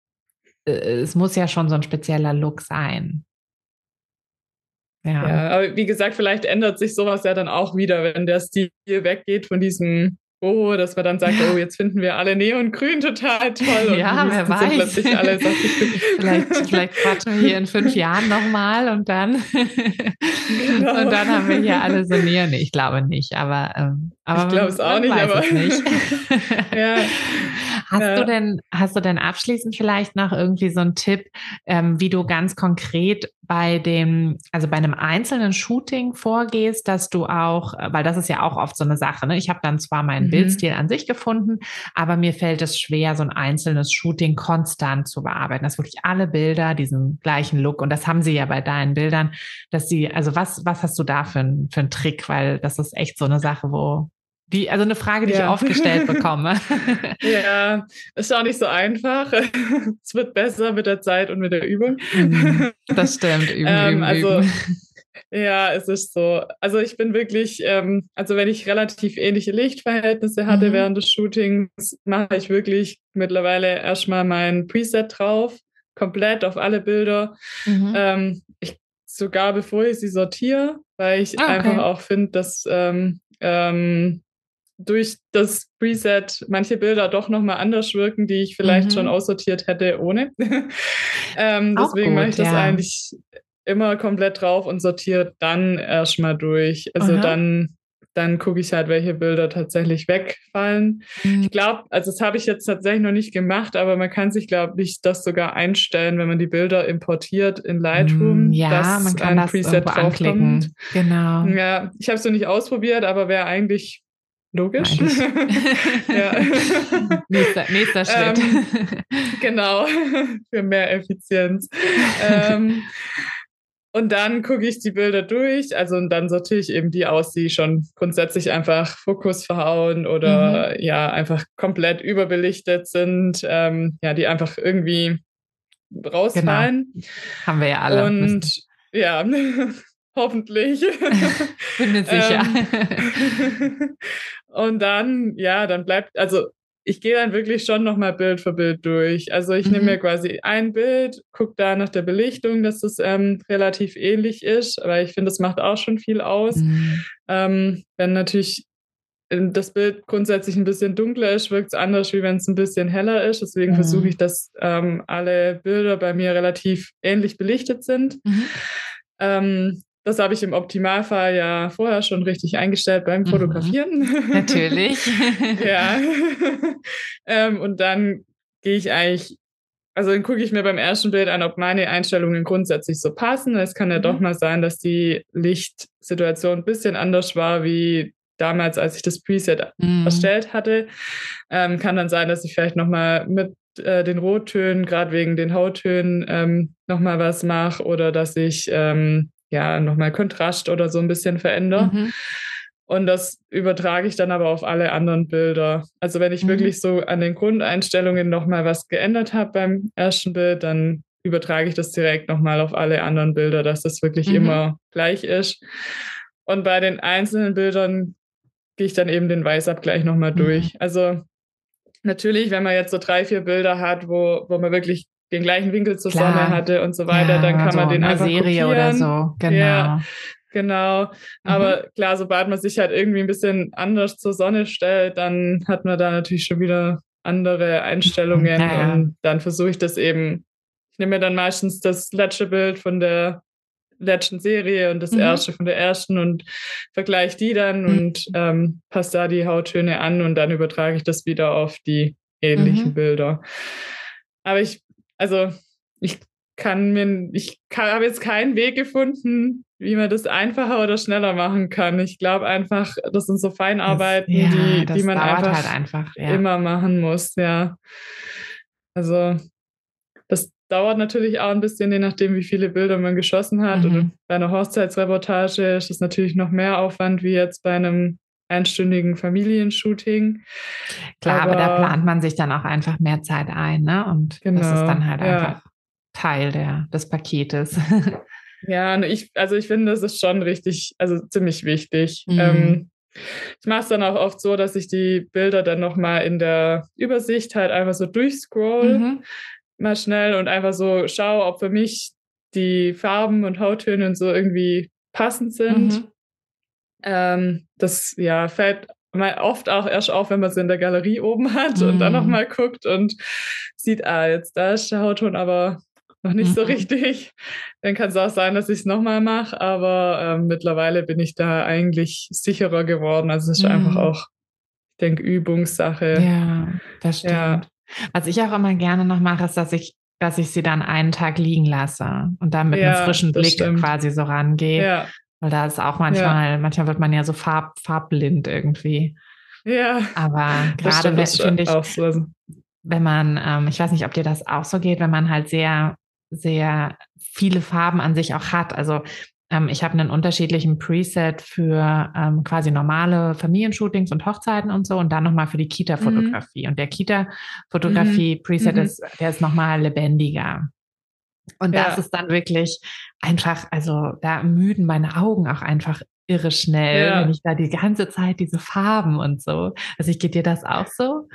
Äh, es muss ja schon so ein spezieller Look sein. Ja. ja, aber wie gesagt, vielleicht ändert sich sowas ja dann auch wieder, wenn der Stil weggeht von diesem Oh, dass man dann sagt, oh, jetzt finden wir alle Neongrün total toll. ja, wer weiß. vielleicht, vielleicht quatschen wir hier in fünf Jahren nochmal und dann, genau. und dann haben wir hier alle so Neon. Ich glaube nicht, aber, ähm, aber ich glaube es auch nicht, aber nicht. ja. Hast ja. du denn, hast du denn abschließend vielleicht noch irgendwie so einen Tipp, ähm, wie du ganz konkret bei dem, also bei einem einzelnen Shooting vorgehst, dass du auch, weil das ist ja auch oft so eine Sache, ne? Ich habe dann zwar meinen mhm. Bildstil an sich gefunden, aber mir fällt es schwer, so ein einzelnes Shooting konstant zu bearbeiten. Dass wirklich alle Bilder diesen gleichen Look und das haben sie ja bei deinen Bildern, dass sie, also was, was hast du da für, für einen Trick? Weil das ist echt so eine Sache, wo, die, also eine Frage, die ja. ich oft gestellt bekomme. ja, ist auch nicht so einfach. es wird besser mit der Zeit und mit der Übung. Mhm. Das stimmt, üben, ähm, üben, also, üben. Ja, es ist so. Also ich bin wirklich, ähm, also wenn ich relativ ähnliche Lichtverhältnisse hatte mhm. während des Shootings, mache ich wirklich mittlerweile erstmal mein Preset drauf, komplett auf alle Bilder. Mhm. Ähm, ich, sogar bevor ich sie sortiere, weil ich ah, okay. einfach auch finde, dass ähm, ähm, durch das Preset manche Bilder doch nochmal anders wirken, die ich vielleicht mhm. schon aussortiert hätte ohne. ähm, deswegen mache ich das ja. eigentlich immer komplett drauf und sortiere dann erstmal durch. Also Aha. dann dann gucke ich halt, welche Bilder tatsächlich wegfallen. Mhm. Ich glaube, also das habe ich jetzt tatsächlich noch nicht gemacht, aber man kann sich, glaube ich, das sogar einstellen, wenn man die Bilder importiert in Lightroom. Mhm, ja, man kann ein das Preset draufkommt. Genau. Ja, ich habe es noch nicht ausprobiert, aber wäre eigentlich Logisch. ja. nächster, nächster Schritt. Ähm, genau, für mehr Effizienz. ähm, und dann gucke ich die Bilder durch, also und dann sortiere ich eben die aus, die schon grundsätzlich einfach Fokus verhauen oder mhm. ja, einfach komplett überbelichtet sind, ähm, ja, die einfach irgendwie rausfallen. Genau. Haben wir ja alle. Und müssen. ja, hoffentlich. Bin mir sicher. Ähm, und dann, ja, dann bleibt, also ich gehe dann wirklich schon nochmal Bild für Bild durch. Also ich mhm. nehme mir quasi ein Bild, gucke da nach der Belichtung, dass das ähm, relativ ähnlich ist, aber ich finde, das macht auch schon viel aus. Mhm. Ähm, wenn natürlich ähm, das Bild grundsätzlich ein bisschen dunkler ist, wirkt es anders, wie wenn es ein bisschen heller ist. Deswegen mhm. versuche ich, dass ähm, alle Bilder bei mir relativ ähnlich belichtet sind. Mhm. Ähm, das habe ich im Optimalfall ja vorher schon richtig eingestellt beim mhm. Fotografieren. Mhm. Natürlich. ja. ähm, und dann gehe ich eigentlich, also dann gucke ich mir beim ersten Bild an, ob meine Einstellungen grundsätzlich so passen. Es kann ja mhm. doch mal sein, dass die Lichtsituation ein bisschen anders war wie damals, als ich das Preset mhm. erstellt hatte. Ähm, kann dann sein, dass ich vielleicht nochmal mit äh, den Rottönen, gerade wegen den Hauttönen, ähm, nochmal was mache oder dass ich ähm, ja, nochmal Kontrast oder so ein bisschen verändere. Mhm. Und das übertrage ich dann aber auf alle anderen Bilder. Also wenn ich mhm. wirklich so an den Grundeinstellungen nochmal was geändert habe beim ersten Bild, dann übertrage ich das direkt nochmal auf alle anderen Bilder, dass das wirklich mhm. immer gleich ist. Und bei den einzelnen Bildern gehe ich dann eben den Weißabgleich nochmal mhm. durch. Also natürlich, wenn man jetzt so drei, vier Bilder hat, wo, wo man wirklich den gleichen Winkel zur Klar. Sonne hatte und so weiter, ja, dann kann so man den einfach Serie kopieren. oder so. Genau. Ja, genau. Mhm. Aber klar, sobald man sich halt irgendwie ein bisschen anders zur Sonne stellt, dann hat man da natürlich schon wieder andere Einstellungen ja, und dann versuche ich das eben. Ich nehme mir dann meistens das letzte Bild von der letzten Serie und das mhm. erste von der ersten und vergleiche die dann mhm. und ähm, passe da die Hauttöne an und dann übertrage ich das wieder auf die ähnlichen mhm. Bilder. Aber ich, also ich kann mir, ich habe jetzt keinen Weg gefunden, wie man das einfacher oder schneller machen kann. Ich glaube einfach, das sind so Feinarbeiten, das, ja, die, die man einfach, halt einfach ja. immer machen muss, ja. Also das dauert natürlich auch ein bisschen, je nachdem, wie viele Bilder man geschossen hat. Mhm. Oder bei einer Hochzeitsreportage ist es natürlich noch mehr Aufwand wie jetzt bei einem einstündigen Familienshooting. Klar, aber, aber, da plant man sich dann auch einfach mehr Zeit ein, ne? Und genau, das ist genau, dann halt ja. einfach Teil der, des Paketes. Ja, ich, also ich finde, das ist schon richtig, also ziemlich wichtig. Mhm. Ähm, ich mache es dann auch oft so, dass ich die Bilder dann nochmal in der Übersicht halt einfach so durchscroll. Mhm mal schnell und einfach so schaue, ob für mich die Farben und Hauttöne und so irgendwie passend sind. Mhm. Ähm, das ja fällt mal oft auch erst auf, wenn man es in der Galerie oben hat mhm. und dann nochmal mhm. guckt und sieht, ah, jetzt da ist der Hautton aber noch nicht mhm. so richtig. Dann kann es auch sein, dass ich es nochmal mache, aber ähm, mittlerweile bin ich da eigentlich sicherer geworden. Also es ist einfach mhm. auch, ich denke, Übungssache. Ja, das stimmt. Ja. Was ich auch immer gerne noch mache, ist, dass ich, dass ich sie dann einen Tag liegen lasse und dann mit ja, einem frischen Blick stimmt. quasi so rangehe. Ja. Weil da ist auch manchmal, ja. manchmal wird man ja so farb, farbblind irgendwie. Ja. Aber gerade finde ich, so. wenn man, ähm, ich weiß nicht, ob dir das auch so geht, wenn man halt sehr, sehr viele Farben an sich auch hat. Also ähm, ich habe einen unterschiedlichen Preset für ähm, quasi normale Familienshootings und Hochzeiten und so und dann nochmal für die Kita-Fotografie. Mhm. Und der Kita-Fotografie-Preset mhm. ist, der ist nochmal lebendiger. Und ja. das ist dann wirklich einfach, also da müden meine Augen auch einfach irre schnell, ja. wenn ich da die ganze Zeit diese Farben und so. Also ich geht dir das auch so?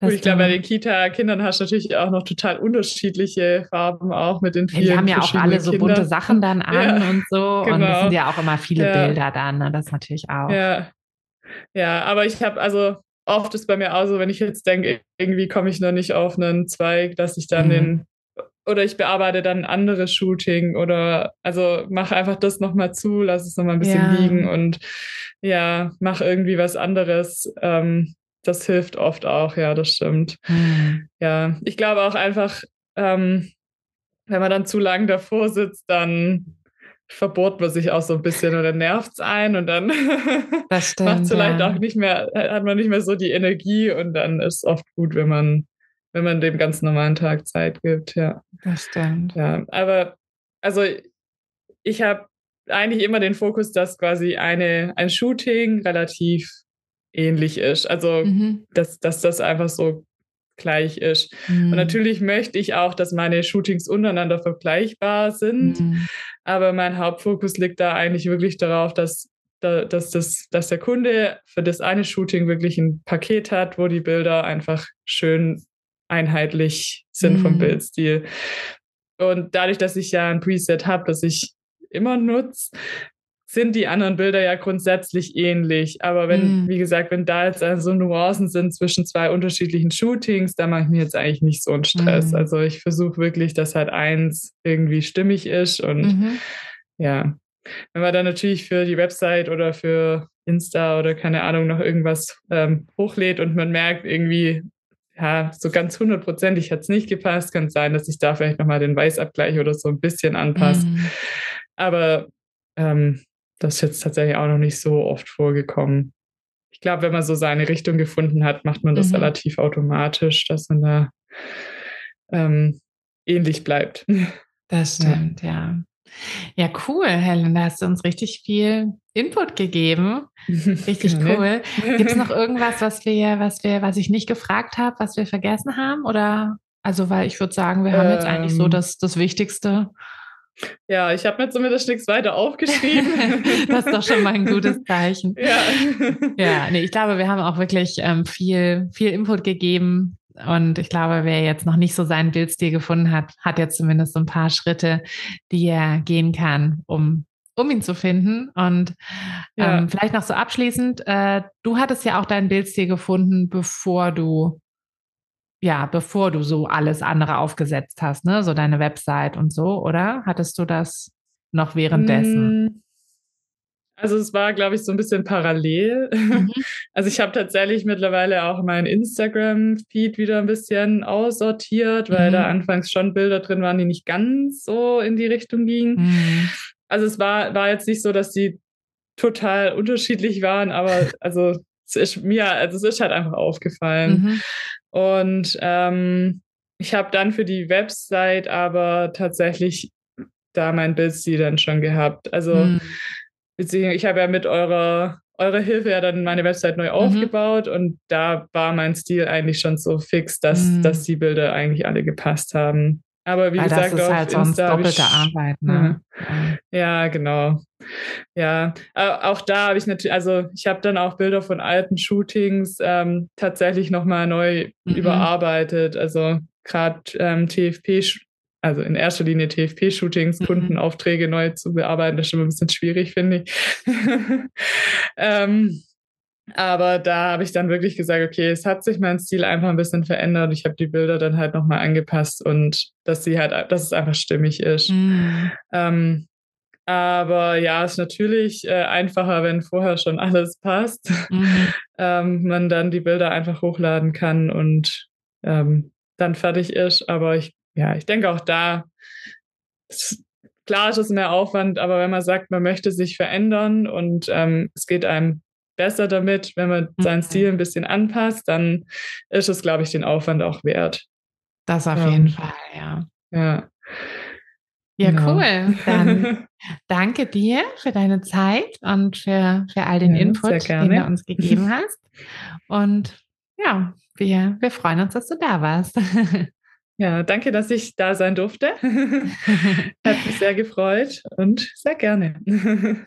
Gut, ich glaube, bei den Kita-Kindern hast du natürlich auch noch total unterschiedliche Farben auch mit den vielen Die haben ja auch alle so bunte Sachen dann an ja, und so. Genau. Und es sind ja auch immer viele ja. Bilder dann, ne? das natürlich auch. Ja, ja aber ich habe, also oft ist bei mir auch so, wenn ich jetzt denke, irgendwie komme ich noch nicht auf einen Zweig, dass ich dann mhm. den oder ich bearbeite dann ein anderes Shooting oder also mache einfach das nochmal zu, lass es nochmal ein bisschen ja. liegen und ja, mach irgendwie was anderes. Ähm, das hilft oft auch, ja, das stimmt. Mhm. Ja, ich glaube auch einfach, ähm, wenn man dann zu lang davor sitzt, dann verbohrt man sich auch so ein bisschen oder nervt es ein und dann macht es vielleicht ja. auch nicht mehr, hat man nicht mehr so die Energie und dann ist es oft gut, wenn man, wenn man dem ganz normalen Tag Zeit gibt, ja. Das stimmt. Ja, aber also ich habe eigentlich immer den Fokus, dass quasi eine, ein Shooting relativ ähnlich ist. Also, mhm. dass, dass das einfach so gleich ist. Mhm. Und natürlich möchte ich auch, dass meine Shootings untereinander vergleichbar sind. Mhm. Aber mein Hauptfokus liegt da eigentlich wirklich darauf, dass, dass, dass, dass der Kunde für das eine Shooting wirklich ein Paket hat, wo die Bilder einfach schön einheitlich sind vom mhm. Bildstil. Und dadurch, dass ich ja ein Preset habe, das ich immer nutze, sind die anderen Bilder ja grundsätzlich ähnlich. Aber wenn, mhm. wie gesagt, wenn da jetzt so Nuancen sind zwischen zwei unterschiedlichen Shootings, da mache ich mir jetzt eigentlich nicht so einen Stress. Mhm. Also ich versuche wirklich, dass halt eins irgendwie stimmig ist und mhm. ja. Wenn man dann natürlich für die Website oder für Insta oder keine Ahnung noch irgendwas ähm, hochlädt und man merkt irgendwie, ja, so ganz hundertprozentig hat es nicht gepasst, kann sein, dass ich da vielleicht nochmal den Weißabgleich oder so ein bisschen anpasse. Mhm. Aber ähm, das ist jetzt tatsächlich auch noch nicht so oft vorgekommen. Ich glaube, wenn man so seine Richtung gefunden hat, macht man das mhm. relativ automatisch, dass man da ähm, ähnlich bleibt. Das stimmt, ja. ja. Cool, Helen. Da hast du uns richtig viel Input gegeben. Richtig cool. Gibt es noch irgendwas, was wir, was wir, was ich nicht gefragt habe, was wir vergessen haben? Oder also, weil ich würde sagen, wir haben ähm, jetzt eigentlich so ähm. das, das Wichtigste Ja, ich habe mir zumindest nichts weiter aufgeschrieben. das ist doch schon mal ein gutes Zeichen. Ja, ja nee, ich glaube, wir haben auch wirklich ähm, viel, viel Input gegeben. Und ich glaube, wer jetzt noch nicht so seinen Bildstil gefunden hat, hat jetzt zumindest so ein paar Schritte, die er gehen kann, um um ihn zu finden. Und ja. ähm, vielleicht noch so abschließend, äh, du hattest ja auch deinen Bildstil gefunden, bevor du ja, bevor du so alles andere aufgesetzt hast, ne? So deine Website und so, oder? Hattest du das noch währenddessen? Also es war, glaube ich, so ein bisschen parallel. Mhm. Also ich habe tatsächlich mittlerweile auch meinen Instagram-Feed wieder ein bisschen aussortiert, weil mhm. da anfangs schon Bilder drin waren, die nicht ganz so in die Richtung gingen. Mhm. Also es war, war jetzt nicht so, dass die total unterschiedlich waren, aber also es ist mir, also es ist halt einfach aufgefallen. Mhm. Und ähm, ich habe dann für die Website aber tatsächlich da mein Bildstil dann schon gehabt. Also mhm. Ich habe ja mit eurer eurer Hilfe ja dann meine Website neu mhm. aufgebaut und da war mein Stil eigentlich schon so fix, dass, mhm. dass die Bilder eigentlich alle gepasst haben. Aber wie Weil gesagt, das ist halt sonst doppelte ich, Arbeit. Ne? Ja, ja, genau. Ja, auch da habe ich natürlich, also ich habe dann auch Bilder von alten Shootings ähm, tatsächlich nochmal neu mhm. überarbeitet. Also gerade ähm, TFP, also in erster Linie TFP-Shootings, mhm. Kundenaufträge neu zu bearbeiten, das ist schon ein bisschen schwierig, finde ich. ähm, aber da habe ich dann wirklich gesagt, okay, es hat sich mein Stil einfach ein bisschen verändert. Ich habe die Bilder dann halt nochmal angepasst und dass sie halt, dass es einfach stimmig ist. Mhm. Ähm, aber ja, es ist natürlich äh, einfacher, wenn vorher schon alles passt. Mhm. ähm, man dann die Bilder einfach hochladen kann und ähm, dann fertig ist. Aber ich, ja, ich denke auch da, klar ist es mehr Aufwand, aber wenn man sagt, man möchte sich verändern und ähm, es geht einem besser damit, wenn man mhm. seinen Stil ein bisschen anpasst, dann ist es, glaube ich, den Aufwand auch wert. Das auf jeden Fall, ja. Ja. Ja, genau. cool. Dann danke dir für deine Zeit und für, für all den ja, Input, den du uns gegeben hast. Und ja, wir, wir freuen uns, dass du da warst. Ja, danke, dass ich da sein durfte. Hat mich sehr gefreut und sehr gerne.